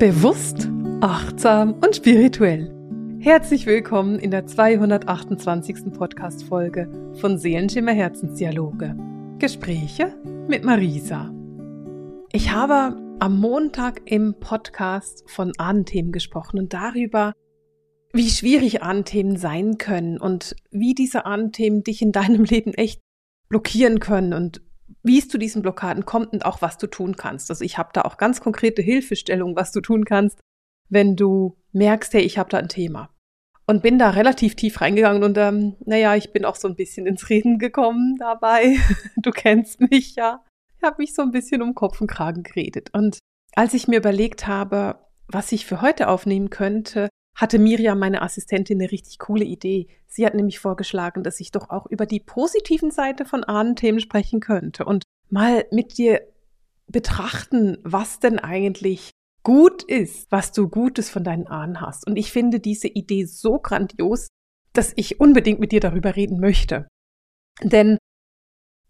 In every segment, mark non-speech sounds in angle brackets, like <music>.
Bewusst, achtsam und spirituell. Herzlich willkommen in der 228. Podcast-Folge von Seelenschimmer Herzensdialoge. Gespräche mit Marisa. Ich habe am Montag im Podcast von Ahnenthemen gesprochen und darüber, wie schwierig Ahnenthemen sein können und wie diese Ahnenthemen dich in deinem Leben echt blockieren können und wie es zu diesen Blockaden kommt und auch was du tun kannst. Also ich habe da auch ganz konkrete Hilfestellungen, was du tun kannst, wenn du merkst, hey, ich habe da ein Thema. Und bin da relativ tief reingegangen und ähm, naja, ich bin auch so ein bisschen ins Reden gekommen dabei. <laughs> Du kennst mich ja. Ich habe mich so ein bisschen um Kopf und Kragen geredet. Und als ich mir überlegt habe, was ich für heute aufnehmen könnte, hatte Miriam, meine Assistentin, eine richtig coole Idee. Sie hat nämlich vorgeschlagen, dass ich doch auch über die positiven Seite von Ahnenthemen sprechen könnte und mal mit dir betrachten, was denn eigentlich gut ist, was du Gutes von deinen Ahnen hast. Und ich finde diese Idee so grandios, dass ich unbedingt mit dir darüber reden möchte. Denn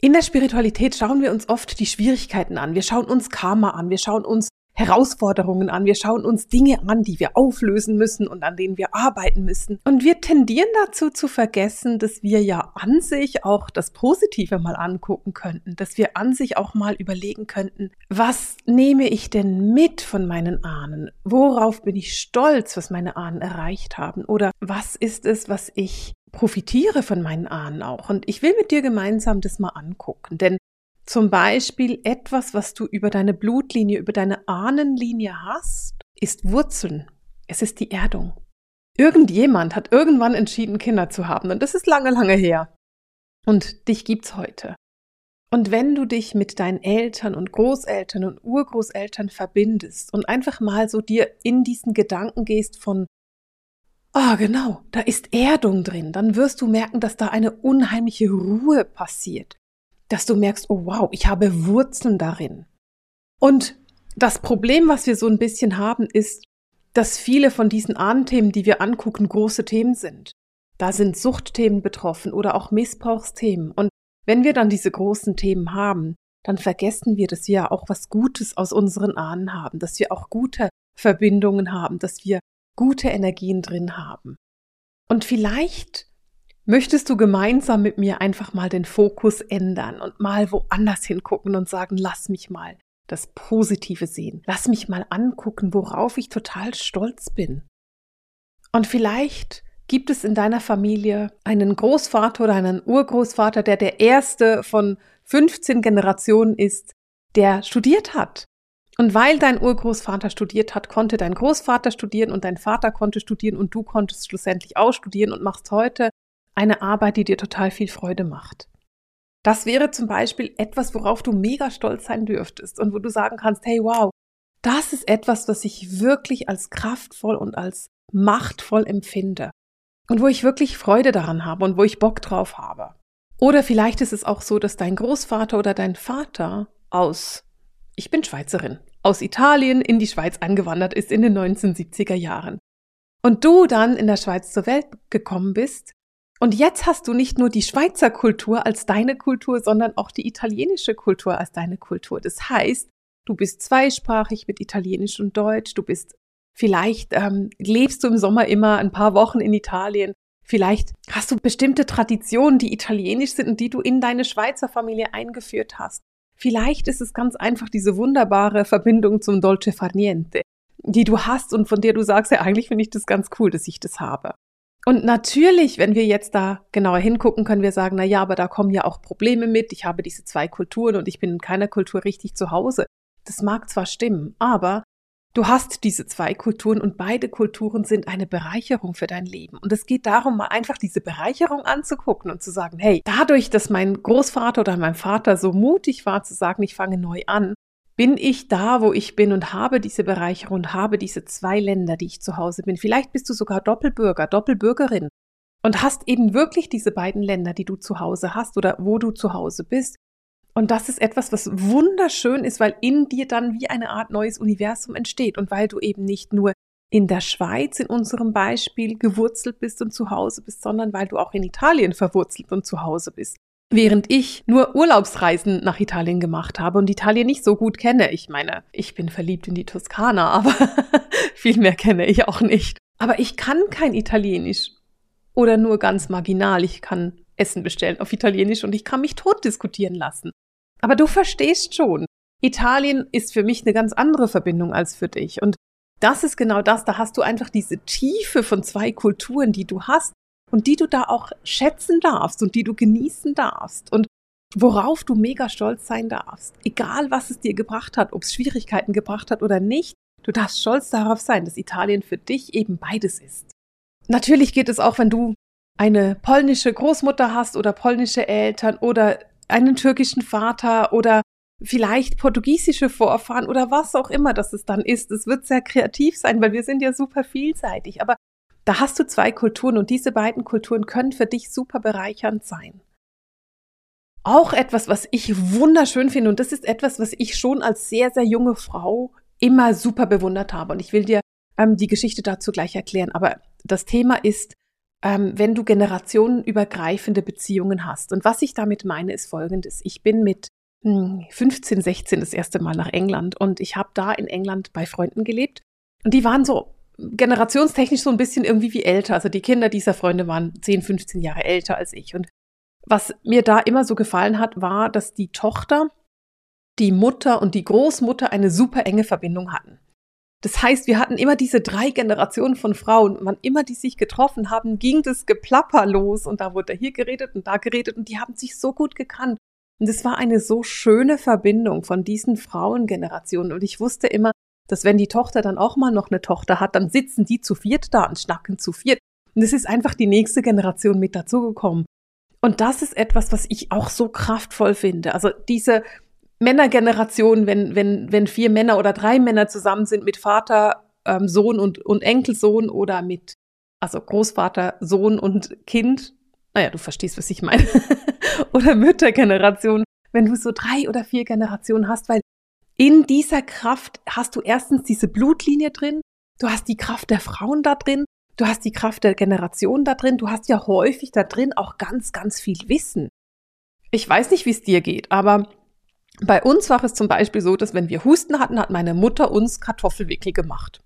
in der Spiritualität schauen wir uns oft die Schwierigkeiten an. Wir schauen uns Karma an. Wir schauen uns Herausforderungen an. Wir schauen uns Dinge an, die wir auflösen müssen und an denen wir arbeiten müssen. Und wir tendieren dazu zu vergessen, dass wir ja an sich auch das Positive mal angucken könnten, dass wir an sich auch mal überlegen könnten, was nehme ich denn mit von meinen Ahnen? Worauf bin ich stolz, was meine Ahnen erreicht haben? Oder was ist es, was ich profitiere von meinen Ahnen auch. Und ich will mit dir gemeinsam das mal angucken, denn zum Beispiel etwas, was du über deine Blutlinie, über deine Ahnenlinie hast, ist Wurzeln. Es ist die Erdung. Irgendjemand hat irgendwann entschieden, Kinder zu haben. Und das ist lange, lange her. Und dich gibt's heute. Und wenn du dich mit deinen Eltern und Großeltern und Urgroßeltern verbindest und einfach mal so dir in diesen Gedanken gehst von, ah, oh, genau, da ist Erdung drin, dann wirst du merken, dass da eine unheimliche Ruhe passiert dass du merkst, oh wow, ich habe Wurzeln darin. Und das Problem, was wir so ein bisschen haben, ist, dass viele von diesen Ahnenthemen, die wir angucken, große Themen sind. Da sind Suchtthemen betroffen oder auch Missbrauchsthemen. Und wenn wir dann diese großen Themen haben, dann vergessen wir, dass wir ja auch was Gutes aus unseren Ahnen haben, dass wir auch gute Verbindungen haben, dass wir gute Energien drin haben. Und vielleicht Möchtest du gemeinsam mit mir einfach mal den Fokus ändern und mal woanders hingucken und sagen, lass mich mal das Positive sehen. Lass mich mal angucken, worauf ich total stolz bin. Und vielleicht gibt es in deiner Familie einen Großvater oder einen Urgroßvater, der der erste von 15 Generationen ist, der studiert hat. Und weil dein Urgroßvater studiert hat, konnte dein Großvater studieren und dein Vater konnte studieren und du konntest schlussendlich auch studieren und machst heute eine Arbeit, die dir total viel Freude macht. Das wäre zum Beispiel etwas, worauf du mega stolz sein dürftest und wo du sagen kannst, hey wow, das ist etwas, was ich wirklich als kraftvoll und als machtvoll empfinde und wo ich wirklich Freude daran habe und wo ich Bock drauf habe. Oder vielleicht ist es auch so, dass dein Großvater oder dein Vater aus, ich bin Schweizerin, aus Italien in die Schweiz eingewandert ist in den 1970er Jahren. Und du dann in der Schweiz zur Welt gekommen bist und jetzt hast du nicht nur die Schweizer Kultur als deine Kultur, sondern auch die italienische Kultur als deine Kultur. Das heißt, du bist zweisprachig mit Italienisch und Deutsch. Du bist vielleicht ähm, lebst du im Sommer immer ein paar Wochen in Italien. Vielleicht hast du bestimmte Traditionen, die italienisch sind und die du in deine Schweizer Familie eingeführt hast. Vielleicht ist es ganz einfach diese wunderbare Verbindung zum Dolce Far Niente, die du hast und von der du sagst, ja, eigentlich finde ich das ganz cool, dass ich das habe. Und natürlich, wenn wir jetzt da genauer hingucken, können wir sagen, na ja, aber da kommen ja auch Probleme mit. Ich habe diese zwei Kulturen und ich bin in keiner Kultur richtig zu Hause. Das mag zwar stimmen, aber du hast diese zwei Kulturen und beide Kulturen sind eine Bereicherung für dein Leben. Und es geht darum, mal einfach diese Bereicherung anzugucken und zu sagen, hey, dadurch, dass mein Großvater oder mein Vater so mutig war zu sagen, ich fange neu an, bin ich da, wo ich bin und habe diese Bereicherung und habe diese zwei Länder, die ich zu Hause bin. Vielleicht bist du sogar Doppelbürger, Doppelbürgerin und hast eben wirklich diese beiden Länder, die du zu Hause hast oder wo du zu Hause bist. Und das ist etwas, was wunderschön ist, weil in dir dann wie eine Art neues Universum entsteht und weil du eben nicht nur in der Schweiz in unserem Beispiel gewurzelt bist und zu Hause bist, sondern weil du auch in Italien verwurzelt und zu Hause bist. Während ich nur Urlaubsreisen nach Italien gemacht habe und Italien nicht so gut kenne. Ich meine, ich bin verliebt in die Toskana, <laughs> aber viel mehr kenne ich auch nicht. Aber ich kann kein Italienisch oder nur ganz marginal. Ich kann Essen bestellen auf Italienisch und ich kann mich tot diskutieren lassen. Aber du verstehst schon, Italien ist für mich eine ganz andere Verbindung als für dich. Und das ist genau das, da hast du einfach diese Tiefe von zwei Kulturen, die du hast und die du da auch schätzen darfst und die du genießen darfst und worauf du mega stolz sein darfst. Egal, was es dir gebracht hat, ob es Schwierigkeiten gebracht hat oder nicht, du darfst stolz darauf sein, dass Italien für dich eben beides ist. Natürlich geht es auch, wenn du eine polnische Großmutter hast oder polnische Eltern oder einen türkischen Vater oder vielleicht portugiesische Vorfahren oder was auch immer das es dann ist. Es wird sehr kreativ sein, weil wir sind ja super vielseitig. Aber da hast du zwei Kulturen und diese beiden Kulturen können für dich super bereichernd sein. Auch etwas, was ich wunderschön finde, und das ist etwas, was ich schon als sehr, sehr junge Frau immer super bewundert habe. Und ich will dir ähm, die Geschichte dazu gleich erklären. Aber das Thema ist, ähm, wenn du generationenübergreifende Beziehungen hast. Und was ich damit meine, ist folgendes. Ich bin mit 15, hm, 16 das erste Mal nach England und ich habe da in England bei Freunden gelebt. Und die waren so generationstechnisch so ein bisschen irgendwie wie älter. Also die Kinder dieser Freunde waren 10, 15 Jahre älter als ich. Und was mir da immer so gefallen hat, war, dass die Tochter, die Mutter und die Großmutter eine super enge Verbindung hatten. Das heißt, wir hatten immer diese drei Generationen von Frauen. Wann immer die sich getroffen haben, ging das Geplapper los und da wurde hier geredet und da geredet und die haben sich so gut gekannt. Und es war eine so schöne Verbindung von diesen Frauengenerationen. Und ich wusste immer, dass wenn die Tochter dann auch mal noch eine Tochter hat, dann sitzen die zu viert da und schnacken zu viert. Und es ist einfach die nächste Generation mit dazugekommen. Und das ist etwas, was ich auch so kraftvoll finde. Also diese Männergeneration, wenn, wenn, wenn vier Männer oder drei Männer zusammen sind mit Vater, ähm, Sohn und, und Enkelsohn oder mit, also Großvater, Sohn und Kind. Naja, du verstehst, was ich meine. <laughs> oder Müttergeneration, wenn du so drei oder vier Generationen hast, weil in dieser Kraft hast du erstens diese Blutlinie drin, du hast die Kraft der Frauen da drin, du hast die Kraft der Generation da drin, du hast ja häufig da drin auch ganz, ganz viel Wissen. Ich weiß nicht, wie es dir geht, aber bei uns war es zum Beispiel so, dass wenn wir Husten hatten, hat meine Mutter uns Kartoffelwickel gemacht.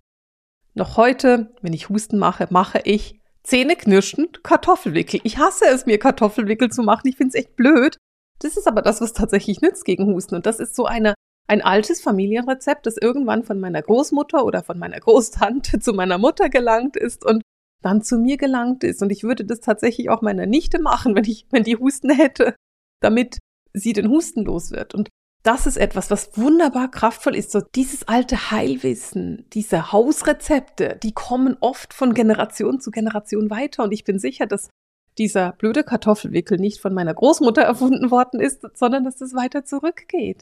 Noch heute, wenn ich Husten mache, mache ich zähneknirschend Kartoffelwickel. Ich hasse es, mir Kartoffelwickel zu machen. Ich finde es echt blöd. Das ist aber das, was tatsächlich nützt gegen Husten. Und das ist so eine ein altes Familienrezept, das irgendwann von meiner Großmutter oder von meiner Großtante <laughs> zu meiner Mutter gelangt ist und dann zu mir gelangt ist. Und ich würde das tatsächlich auch meiner Nichte machen, wenn ich, wenn die Husten hätte, damit sie den Husten los wird. Und das ist etwas, was wunderbar kraftvoll ist. So dieses alte Heilwissen, diese Hausrezepte, die kommen oft von Generation zu Generation weiter. Und ich bin sicher, dass dieser blöde Kartoffelwickel nicht von meiner Großmutter erfunden worden ist, sondern dass es weiter zurückgeht.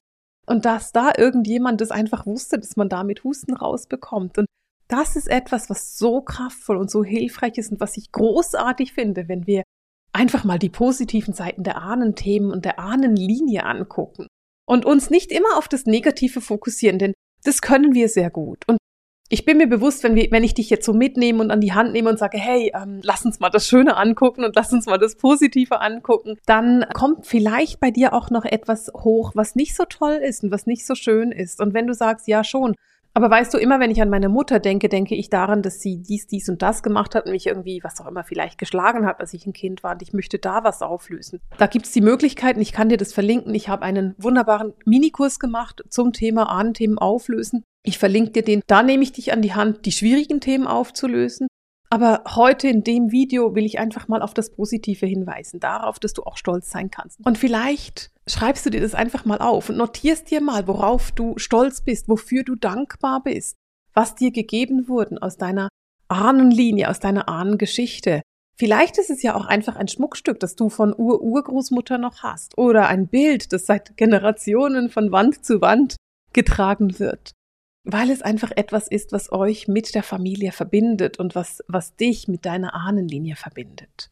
Und dass da irgendjemand das einfach wusste, dass man damit Husten rausbekommt. Und das ist etwas, was so kraftvoll und so hilfreich ist und was ich großartig finde, wenn wir einfach mal die positiven Seiten der Ahnenthemen und der Ahnenlinie angucken und uns nicht immer auf das Negative fokussieren, denn das können wir sehr gut. Und ich bin mir bewusst, wenn, wir, wenn ich dich jetzt so mitnehme und an die Hand nehme und sage, hey, ähm, lass uns mal das Schöne angucken und lass uns mal das Positive angucken, dann kommt vielleicht bei dir auch noch etwas hoch, was nicht so toll ist und was nicht so schön ist. Und wenn du sagst, ja schon, aber weißt du, immer wenn ich an meine Mutter denke, denke ich daran, dass sie dies, dies und das gemacht hat und mich irgendwie, was auch immer, vielleicht geschlagen hat, als ich ein Kind war und ich möchte da was auflösen. Da gibt es die Möglichkeiten, ich kann dir das verlinken. Ich habe einen wunderbaren Minikurs gemacht zum Thema Ahnenthemen auflösen. Ich verlinke dir den. Da nehme ich dich an die Hand, die schwierigen Themen aufzulösen. Aber heute in dem Video will ich einfach mal auf das Positive hinweisen, darauf, dass du auch stolz sein kannst. Und vielleicht schreibst du dir das einfach mal auf und notierst dir mal, worauf du stolz bist, wofür du dankbar bist, was dir gegeben wurden aus deiner Ahnenlinie, aus deiner Ahnengeschichte. Vielleicht ist es ja auch einfach ein Schmuckstück, das du von Ur-Urgroßmutter noch hast oder ein Bild, das seit Generationen von Wand zu Wand getragen wird weil es einfach etwas ist, was euch mit der Familie verbindet und was, was dich mit deiner Ahnenlinie verbindet.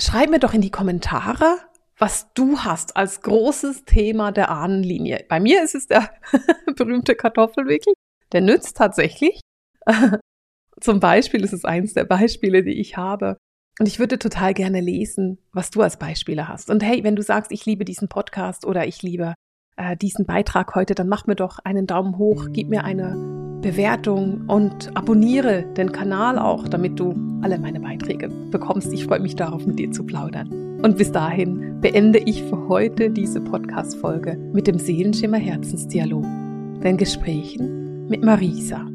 Schreib mir doch in die Kommentare, was du hast als großes Thema der Ahnenlinie. Bei mir ist es der <laughs> berühmte Kartoffelwickel. Der nützt tatsächlich. <laughs> Zum Beispiel ist es eins der Beispiele, die ich habe. Und ich würde total gerne lesen, was du als Beispiele hast. Und hey, wenn du sagst, ich liebe diesen Podcast oder ich liebe äh, diesen Beitrag heute, dann mach mir doch einen Daumen hoch, gib mir eine Bewertung und abonniere den Kanal auch, damit du alle meine Beiträge bekommst. Ich freue mich darauf, mit dir zu plaudern. Und bis dahin beende ich für heute diese Podcast-Folge mit dem Seelenschimmer Herzensdialog, den Gesprächen mit Marisa.